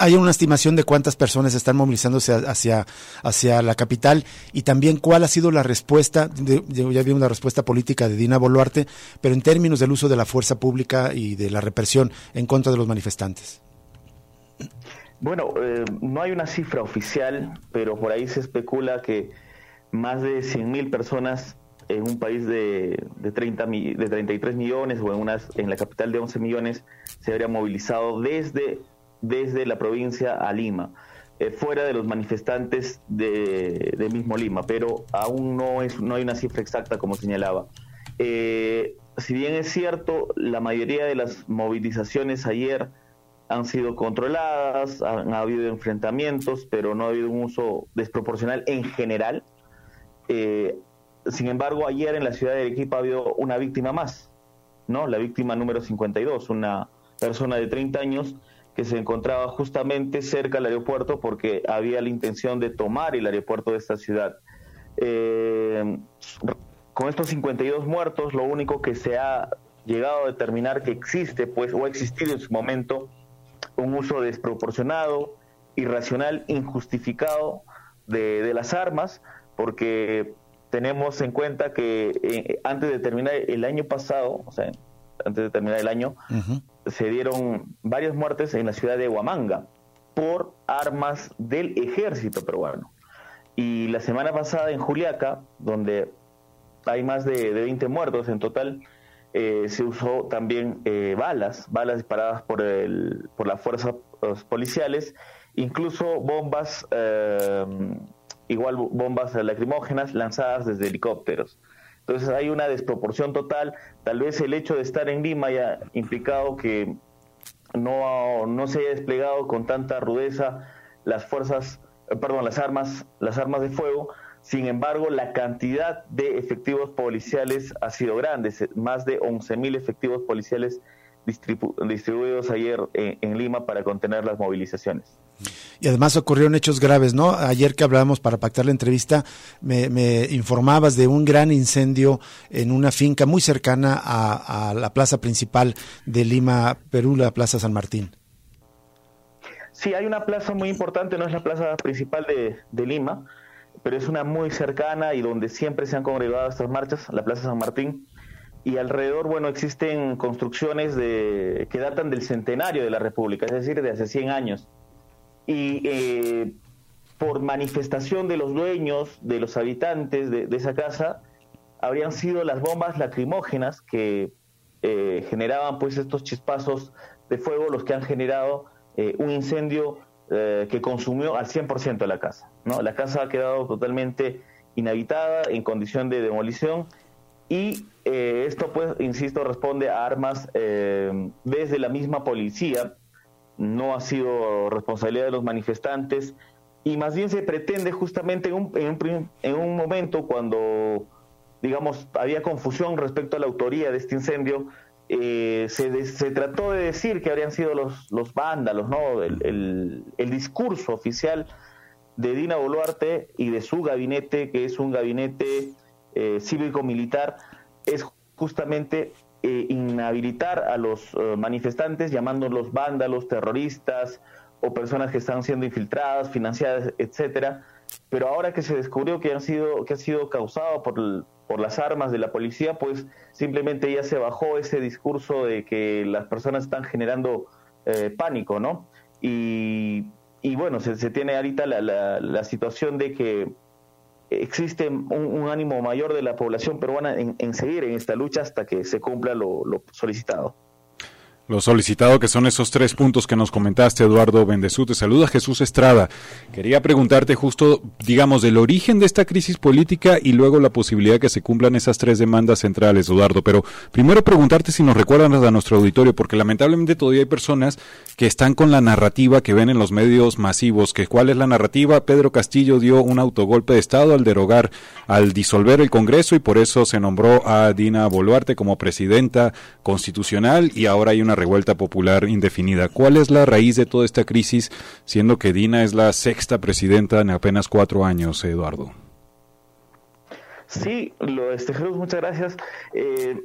S4: ¿Hay una estimación de cuántas personas están movilizándose hacia, hacia la capital? Y también cuál ha sido la respuesta, ya vimos la respuesta política de Dina Boluarte, pero en términos del uso de la fuerza pública y de la represión en contra de los manifestantes.
S7: Bueno, eh, no hay una cifra oficial, pero por ahí se especula que más de 100.000 personas en un país de, de, 30, de 33 millones o en, unas, en la capital de 11 millones se habría movilizado desde, desde la provincia a Lima, eh, fuera de los manifestantes de, de, mismo Lima, pero aún no, es, no hay una cifra exacta como señalaba. Eh, si bien es cierto, la mayoría de las movilizaciones ayer han sido controladas, han, ha habido enfrentamientos, pero no ha habido un uso desproporcional en general. Eh, sin embargo, ayer en la ciudad de Arequipa ha habido una víctima más, ¿no? La víctima número 52, una persona de 30 años que se encontraba justamente cerca del aeropuerto porque había la intención de tomar el aeropuerto de esta ciudad. Eh, con estos 52 muertos, lo único que se ha llegado a determinar que existe, pues, o ha existido en su momento, un uso desproporcionado, irracional, injustificado de, las armas, porque tenemos en cuenta que eh, antes de terminar el año pasado, o sea, antes de terminar el año, se dieron varias muertes en la ciudad de Huamanga por armas del ejército peruano. Y la semana pasada en Juliaca, donde hay más de, 20 muertos en total, eh, se usó también eh, balas, balas disparadas por, el, por las fuerzas policiales, incluso bombas, eh, igual bombas lacrimógenas lanzadas desde helicópteros. Entonces hay una desproporción total. Tal vez el hecho de estar en Lima haya implicado que no, no se haya desplegado con tanta rudeza las fuerzas, perdón, las armas, las armas de fuego, sin embargo, la cantidad de efectivos policiales ha sido grande, más de 11.000 efectivos policiales distribuidos ayer en, Lima para contener las movilizaciones.
S4: Y además ocurrieron hechos graves, ¿no? Ayer que hablábamos para pactar la entrevista, me, informabas de un gran incendio en una finca muy cercana a, la plaza principal de Lima, Perú, la Plaza San Martín.
S7: Sí, hay una plaza muy importante, no es la plaza principal de, Lima, pero es una muy cercana y donde siempre se han congregado estas marchas, la Plaza San Martín. Y alrededor, bueno, existen construcciones de, que datan del centenario de la República, es decir, de hace 100 años. Y eh, por manifestación de los dueños, de los habitantes de, esa casa, habrían sido las bombas lacrimógenas que eh, generaban pues estos chispazos de fuego los que han generado eh, un incendio eh, que consumió al 100% la casa. ¿no? La casa ha quedado totalmente inhabitada, en condición de demolición, y eh, esto, pues, insisto, responde a armas desde la misma policía, no ha sido responsabilidad de los manifestantes, y más bien se pretende justamente en un, en un momento cuando, digamos, había confusión respecto a la autoría de este incendio, eh, se, trató de decir que habrían sido los, los vándalos, ¿no? El, discurso oficial de Dina Boluarte y de su gabinete, que es un gabinete eh, cívico-militar, es justamente eh, inhabilitar a los manifestantes llamándolos vándalos, terroristas o personas que están siendo infiltradas, financiadas, etcétera. Pero ahora que se descubrió que han sido que ha sido causado por por las armas de la policía, pues simplemente ya se bajó ese discurso de que las personas están generando eh, pánico, ¿no? Y, bueno, se, tiene ahorita la, situación de que existe un, ánimo mayor de la población peruana en, seguir en esta lucha hasta que se cumpla lo solicitado.
S1: Lo solicitado que son esos tres puntos que nos comentaste, Eduardo Bendezú. Te saluda Jesús Estrada. Quería preguntarte justo, digamos, del origen de esta crisis política y luego la posibilidad que se cumplan esas tres demandas centrales, Eduardo. Pero primero preguntarte si nos recuerdan a nuestro auditorio, porque lamentablemente todavía hay personas que están con la narrativa que ven en los medios masivos. Que ¿Cuál es la narrativa? Pedro Castillo dio un autogolpe de Estado al derogar, al disolver el Congreso y por eso se nombró a Dina Boluarte como presidenta constitucional y ahora hay una revuelta popular indefinida. ¿Cuál es la raíz de toda esta crisis, siendo que Dina es la sexta presidenta en apenas cuatro años, Eduardo?
S7: Sí, lo, este, Jesús, muchas gracias. Eh,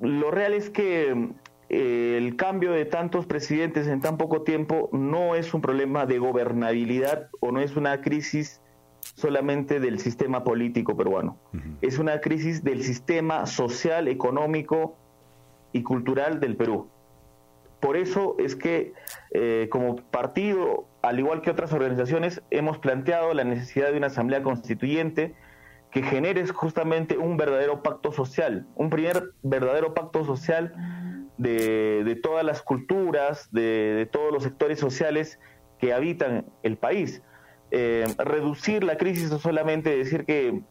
S7: lo real es que eh, el cambio de tantos presidentes en tan poco tiempo no es un problema de gobernabilidad o no es una crisis solamente del sistema político peruano. Es una crisis del sistema social, económico y cultural del Perú. Por eso es que eh, como partido, al igual que otras organizaciones, hemos planteado la necesidad de una asamblea constituyente que genere justamente un verdadero pacto social, un primer verdadero pacto social de, todas las culturas, de, todos los sectores sociales que habitan el país. Eh, reducir la crisis no solamente decir que,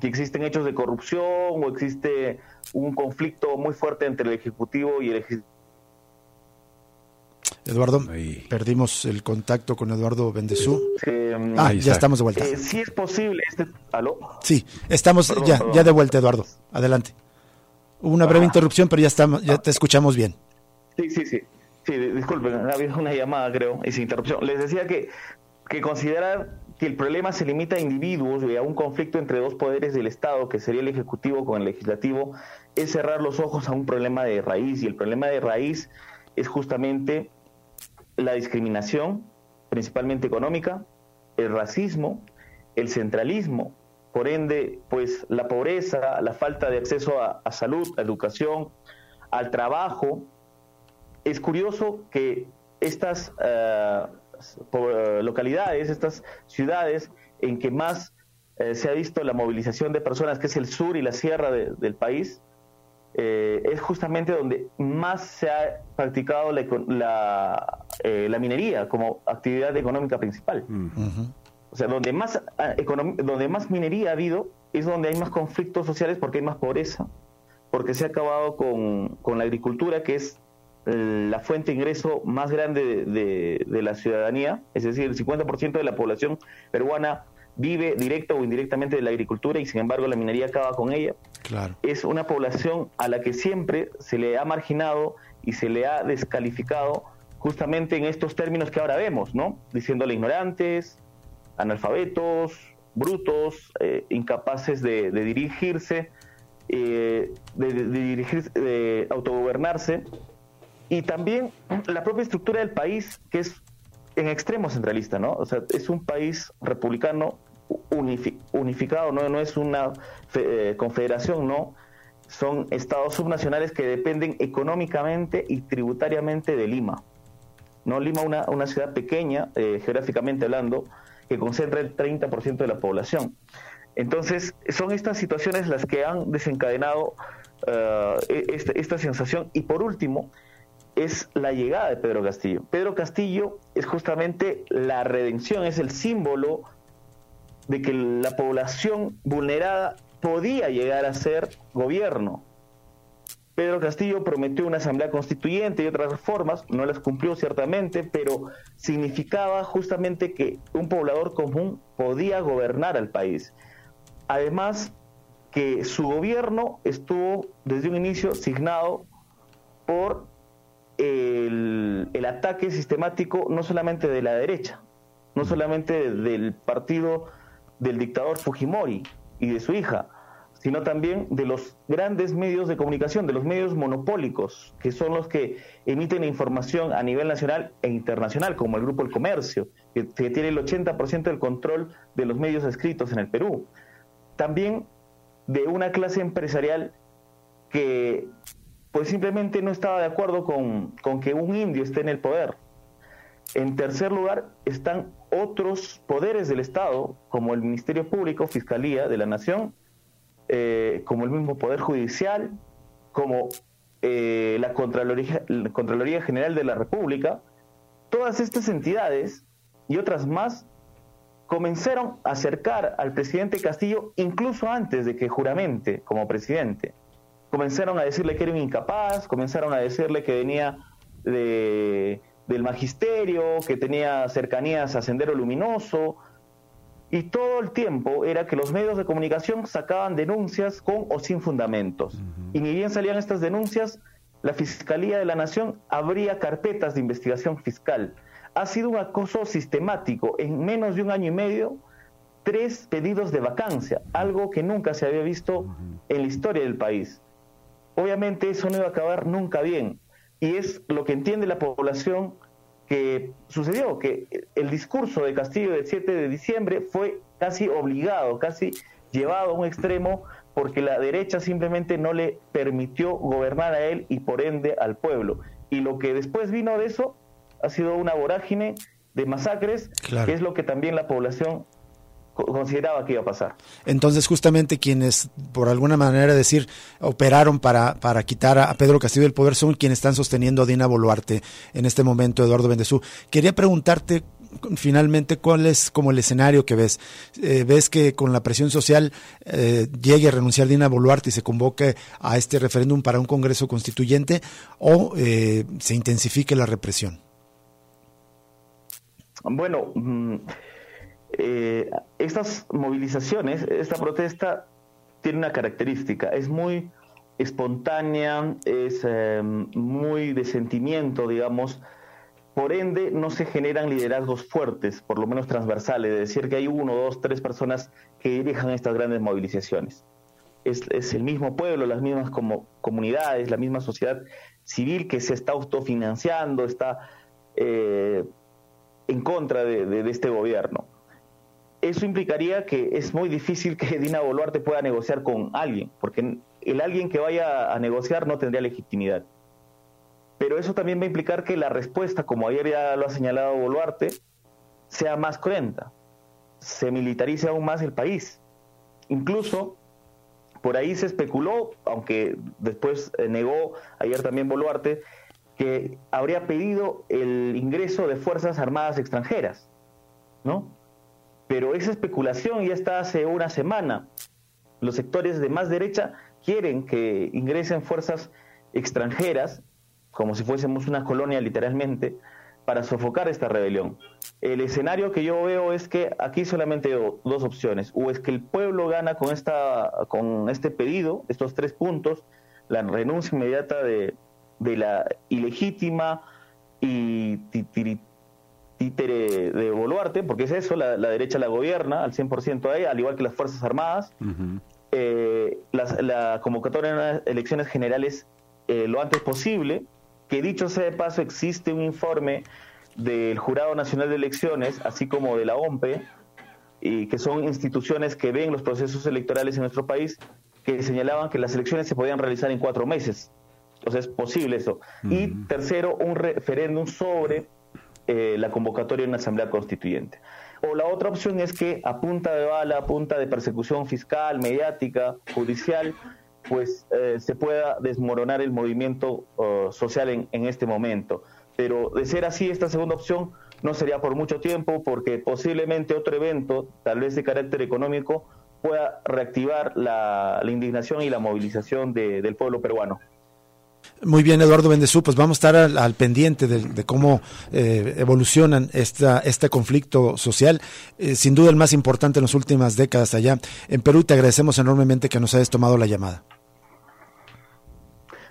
S7: que existen hechos de corrupción o existe un conflicto muy fuerte entre el Ejecutivo y el Ejecutivo
S4: Eduardo, perdimos el contacto con Eduardo Bendezú. ah, ya estamos de vuelta.
S7: Eh, sí es posible. Este... ¿Aló?
S4: Sí, estamos ya, ya de vuelta, Eduardo. Adelante. Hubo una breve ah. interrupción, pero ya estamos, ya te escuchamos bien.
S7: Sí, sí, sí. Sí, disculpen, había una llamada, creo, y sin interrupción. Les decía que, que considerar que el problema se limita a individuos y a un conflicto entre dos poderes del Estado, que sería el Ejecutivo con el Legislativo, es cerrar los ojos a un problema de raíz. Y el problema de raíz es justamente la discriminación, principalmente económica, el racismo, el centralismo, por ende, pues la pobreza, la falta de acceso a, salud, a educación, al trabajo. Es curioso que estas eh, localidades, estas ciudades en que más eh, se ha visto la movilización de personas, que es el sur y la sierra del país, eh, es justamente donde más se ha practicado la, la, minería como actividad económica principal. O sea, donde más, ah, donde más minería ha habido es donde hay más conflictos sociales porque hay más pobreza, porque se ha acabado con, la agricultura, que es eh, la fuente de ingreso más grande de, la ciudadanía, es decir, el 50% de la población peruana vive directa o indirectamente de la agricultura y sin embargo la minería acaba con ella. Claro. Es una población a la que siempre se le ha marginado y se le ha descalificado justamente en estos términos que ahora vemos, ¿no? Diciéndole ignorantes, analfabetos, brutos, eh, incapaces de, dirigirse, eh, de, dirigirse, de autogobernarse, y también la propia estructura del país, que es en extremo centralista, ¿no? O sea, es un país republicano unificado, ¿no? no es una eh, confederación, ¿no? Son estados subnacionales que dependen económicamente y tributariamente de Lima. ¿no? Lima, una, una ciudad pequeña, geográficamente hablando, que concentra el 30% de la población. Entonces, son estas situaciones las que han desencadenado eh, e-, esta, esta sensación. Y por último, es la llegada de Pedro Castillo. Pedro Castillo es justamente la redención, es el símbolo de que la población vulnerada podía llegar a ser gobierno. Pedro Castillo prometió una asamblea constituyente y otras reformas, no las cumplió ciertamente, pero significaba justamente que un poblador común podía gobernar al país. Además, que su gobierno estuvo desde un inicio signado por el, ataque sistemático no solamente de la derecha, no solamente del partido del dictador Fujimori y de su hija, sino también de los grandes medios de comunicación, de los medios monopólicos, que son los que emiten información a nivel nacional e internacional, como el Grupo El Comercio, que, tiene el 80% del control de los medios escritos en el Perú. También de una clase empresarial que pues simplemente no estaba de acuerdo con, con que un indio esté en el poder. En tercer lugar están otros poderes del Estado, como el Ministerio Público, Fiscalía de la Nación, eh, como el mismo Poder Judicial, como eh, la, Contraloría, General de la República, todas estas entidades y otras más comenzaron a acercar al presidente Castillo incluso antes de que juramente como presidente. Comenzaron a decirle que era un incapaz, comenzaron a decirle que venía de, del magisterio, que tenía cercanías a Sendero Luminoso, y todo el tiempo era que los medios de comunicación sacaban denuncias con o sin fundamentos. Y ni bien salían estas denuncias, la Fiscalía de la Nación abría carpetas de investigación fiscal. Ha sido un acoso sistemático. En menos de un año y medio, tres pedidos de vacancia, algo que nunca se había visto en la historia del país. Obviamente eso no iba a acabar nunca bien. Y es lo que entiende la población que sucedió, que el discurso de Castillo del 7 de diciembre fue casi obligado, casi llevado a un extremo, porque la derecha simplemente no le permitió gobernar a él y por ende al pueblo. Y lo que después vino de eso ha sido una vorágine de masacres, que es lo que también la población consideraba que iba a pasar.
S4: Entonces, justamente quienes, por alguna manera decir, operaron para, para quitar a Pedro Castillo del poder son quienes están sosteniendo a Dina Boluarte en este momento, Eduardo Bendezú. Quería preguntarte finalmente cuál es como el escenario que ves. Eh, ¿Ves que con la presión social eh, llegue a renunciar Dina Boluarte y se convoque a este referéndum para un Congreso Constituyente o eh, se intensifique la represión?
S7: Bueno, mm, eh, estas movilizaciones, esta protesta tiene una característica, es muy espontánea, es em, muy de sentimiento, digamos, por ende no se generan liderazgos fuertes, por lo menos transversales, de decir que hay uno, dos, tres personas que dirijan estas grandes movilizaciones. Es, el mismo pueblo, las mismas comunidades, la misma sociedad civil que se está autofinanciando, está eh, en contra de este gobierno. Eso implicaría que es muy difícil que Dina Boluarte pueda negociar con alguien, porque el alguien que vaya a negociar no tendría legitimidad. Pero eso también va a implicar que la respuesta, como ayer ya lo ha señalado Boluarte, sea más cruenta, se militarice aún más el país. Incluso por ahí se especuló, aunque después eh, negó ayer también Boluarte, que habría pedido el ingreso de Fuerzas Armadas extranjeras, ¿no? Pero esa especulación ya está hace una semana. Los sectores de más derecha quieren que ingresen fuerzas extranjeras, como si fuésemos una colonia literalmente, para sofocar esta rebelión. El escenario que yo veo es que aquí solamente dos opciones. O es que el pueblo gana con, esta, con este pedido, estos tres puntos, la renuncia inmediata de, de la ilegítima y títere de Boluarte, porque es eso, la, derecha la gobierna al 100% ahí, al igual que las Fuerzas Armadas. Eh, la, convocatoria de elecciones generales eh, lo antes posible, que dicho sea de paso, existe un informe del Jurado Nacional de Elecciones, así como de la OMPE, y que son instituciones que ven los procesos electorales en nuestro país, que señalaban que las elecciones se podían realizar en cuatro meses. Entonces, es posible eso. Y tercero, un referéndum sobre eh, la convocatoria de una asamblea constituyente. O la otra opción es que a punta de bala, a punta de persecución fiscal, mediática, judicial, pues eh, se pueda desmoronar el movimiento uh, social en, en, este momento. Pero de ser así, esta segunda opción no sería por mucho tiempo porque posiblemente otro evento, tal vez de carácter económico, pueda reactivar la, la indignación y la movilización de, del pueblo peruano.
S4: Muy bien, Eduardo Bendezú, pues vamos a estar al, pendiente de, cómo eh, evolucionan esta, este conflicto social, eh, sin duda el más importante en las últimas décadas allá en Perú. Te agradecemos enormemente que nos hayas tomado la llamada.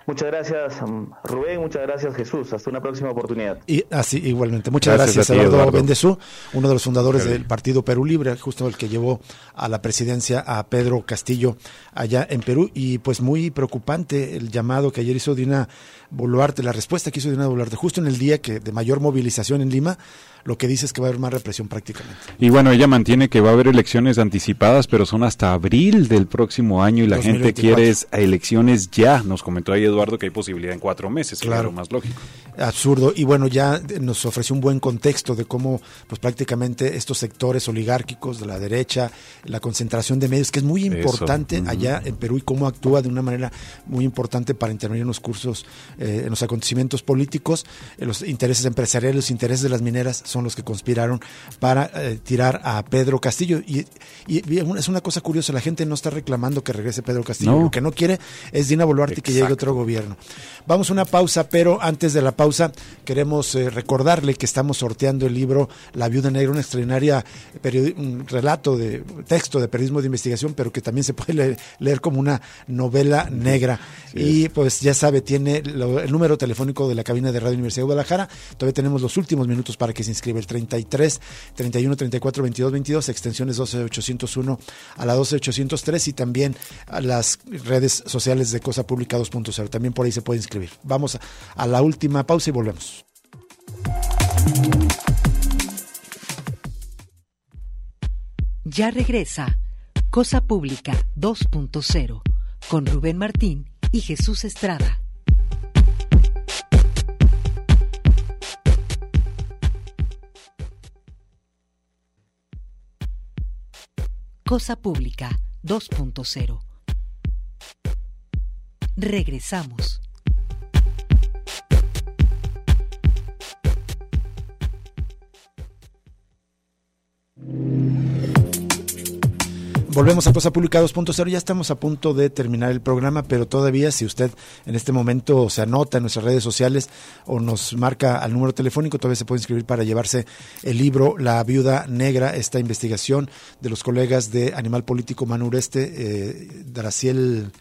S7: Muchas gracias, um, Rubén. Muchas gracias, Jesús. Hasta una próxima oportunidad.
S4: Y así, igualmente. Muchas gracias, Eduardo, Bendezú, uno de los fundadores del Partido Perú Libre, justo el que llevó a la presidencia a Pedro Castillo allá en Perú. Y pues muy preocupante el llamado que ayer hizo Dina Boluarte, la respuesta que hizo Dina Boluarte, justo en el día que de mayor movilización en Lima lo que dice es que va a haber más represión prácticamente.
S1: Y bueno, ella mantiene que va a haber elecciones anticipadas, pero son hasta abril del próximo año y la gente quiere elecciones ya. Nos comentó ahí Eduardo que hay posibilidad en cuatro meses, claro, más lógico.
S4: Absurdo. Y bueno, ya nos ofreció un buen contexto de cómo, pues prácticamente estos sectores oligárquicos de la derecha, la concentración de medios, que es muy importante allá en Perú y cómo actúa de una manera muy importante para intervenir en los cursos, eh, en los acontecimientos políticos, en los intereses empresariales, los intereses de las mineras son los que conspiraron para eh, tirar a Pedro Castillo. Y, es una cosa curiosa, la gente no está reclamando que regrese Pedro Castillo, lo que no quiere es Dina Boluarte y que llegue otro gobierno. Vamos a una pausa, pero antes de la pausa queremos eh, recordarle que estamos sorteando el libro La Viuda Negra, una extraordinaria un relato de texto de periodismo de investigación, pero que también se puede leer, como una novela negra. y pues ya sabe, tiene el número telefónico de la cabina de Radio Universidad de Guadalajara. Todavía tenemos los últimos minutos para que se inscriba el 33 31 34 22 22, extensiones 12 801 a la 12 803 y también a las redes sociales de Cosa Pública 2.0. También por ahí se puede inscribir. Vamos a la última pausa y volvemos.
S5: Ya regresa Cosa Pública 2.0 con Rubén Martín y Jesús Estrada. Cosa Pública 2.0. Regresamos.
S4: Volvemos a Cosa Pública 2.0. Ya estamos a punto de terminar el programa, pero todavía si usted en este momento se anota en nuestras redes sociales o nos marca al número telefónico, todavía se puede inscribir para llevarse el libro La Viuda Negra, esta investigación de los colegas de Animal Político Manureste, eh, Graciel.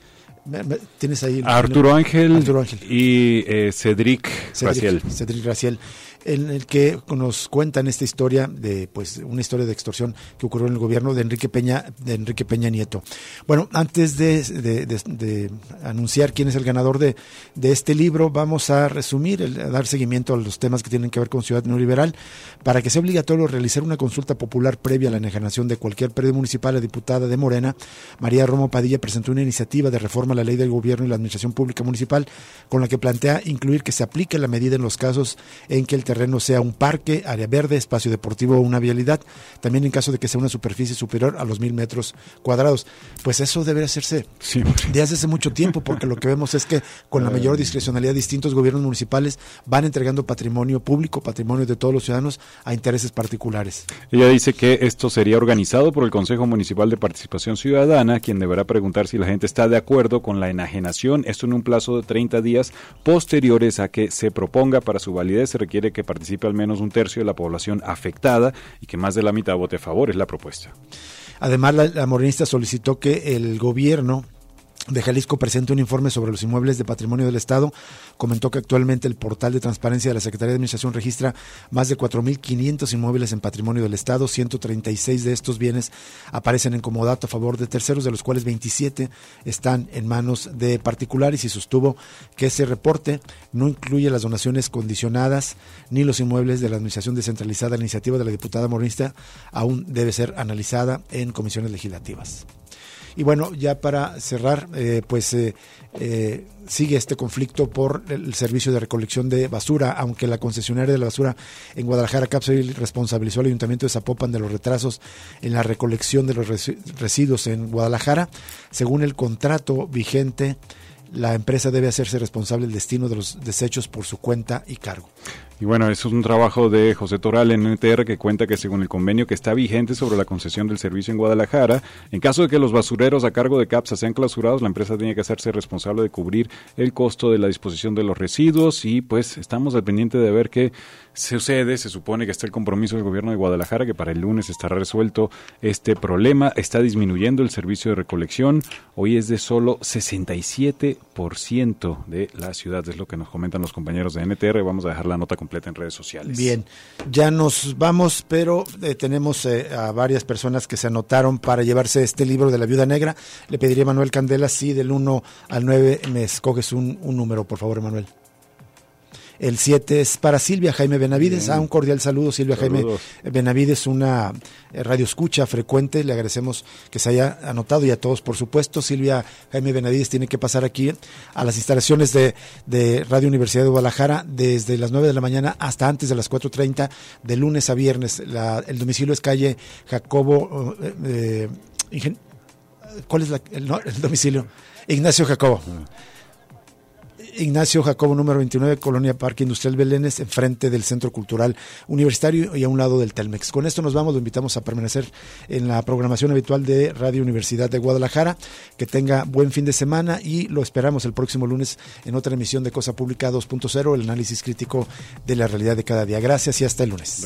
S4: Tienes ahí
S1: Arturo Ángel, y eh, Cedric, Cedric Raciel.
S4: Cedric Raciel en el que nos cuentan esta historia de, pues, una historia de extorsión que ocurrió en el gobierno de Enrique Peña, de Enrique Peña Nieto. Bueno, antes de, anunciar quién es el ganador de, este libro, vamos a resumir, el, a dar seguimiento a los temas que tienen que ver con Ciudad Neoliberal, para que sea obligatorio realizar una consulta popular previa a la enajenación de cualquier predio municipal. La diputada de Morena, María Romo Padilla, presentó una iniciativa de reforma a la ley del gobierno y la administración pública municipal, con la que plantea incluir que se aplique la medida en los casos en que el terreno sea un parque, área verde, espacio deportivo o una vialidad, también en caso de que sea una superficie superior a los mil metros cuadrados. Pues eso debe hacerse de hace mucho tiempo, porque lo que vemos es que con la mayor discrecionalidad distintos gobiernos municipales van entregando patrimonio público, patrimonio de todos los ciudadanos a intereses particulares.
S1: Ella dice que esto sería organizado por el Consejo Municipal de Participación Ciudadana, quien deberá preguntar si la gente está de acuerdo con la enajenación, esto en un plazo de 30 días posteriores a que se proponga para su validez se requiere que participe al menos un tercio de la población afectada y que más de la mitad vote a favor, es la propuesta.
S4: Además, la, la morenista solicitó que el gobierno de Jalisco presenta un informe sobre los inmuebles de patrimonio del Estado. Comentó que actualmente el portal de transparencia de la Secretaría de Administración registra más de 4.500 inmuebles en patrimonio del Estado. 136 de estos bienes aparecen en comodato a favor de terceros, de los cuales 27 están en manos de particulares y sostuvo que ese reporte no incluye las donaciones condicionadas ni los inmuebles de la Administración descentralizada. La iniciativa de la diputada morinista aún debe ser analizada en comisiones legislativas. Y bueno, ya para cerrar, eh, pues eh, eh, sigue este conflicto por el servicio de recolección de basura, aunque la concesionaria de la basura en Guadalajara, Capsule, responsabilizó al Ayuntamiento de Zapopan de los retrasos en la recolección de los residuos en Guadalajara. Según el contrato vigente, la empresa debe hacerse responsable del destino de los desechos por su cuenta y cargo.
S1: Y bueno, eso es un trabajo de José Toral en NTR que cuenta que según el convenio que está vigente sobre la concesión del servicio en Guadalajara, en caso de que los basureros a cargo de CAPSA sean clausurados, la empresa tiene que hacerse responsable de cubrir el costo de la disposición de los residuos y pues estamos al pendiente de ver qué sucede. Se supone que está el compromiso del gobierno de Guadalajara que para el lunes estará resuelto este problema. Está disminuyendo el servicio de recolección. Hoy es de solo 67% de la ciudad, es lo que nos comentan los compañeros de NTR. Vamos a dejar la nota en redes sociales.
S4: Bien, ya nos vamos, pero eh, tenemos eh, a varias personas que se anotaron para llevarse este libro de la Viuda Negra. Le pediría a Manuel Candela si del 1 al 9 me escoges un, un número, por favor, Manuel. El 7 es para Silvia Jaime Benavides. Ah, un cordial saludo, Silvia Jaime Benavides, una eh, radio escucha frecuente. Le agradecemos que se haya anotado y a todos, por supuesto. Silvia Jaime Benavides tiene que pasar aquí a las instalaciones de, Radio Universidad de Guadalajara desde las 9 de la mañana hasta antes de las 4.30, de lunes a viernes. el domicilio es calle Jacobo. Eh, eh, ¿Cuál es el, el domicilio? Ignacio Jacobo. Ah. Ignacio Jacobo, número 29, Colonia Parque Industrial Belénes, enfrente del Centro Cultural Universitario y a un lado del Telmex. Con esto nos vamos, lo invitamos a permanecer en la programación habitual de Radio Universidad de Guadalajara. Que tenga buen fin de semana y lo esperamos el próximo lunes en otra emisión de Cosa Pública 2.0, el análisis crítico de la realidad de cada día. Gracias y hasta el lunes.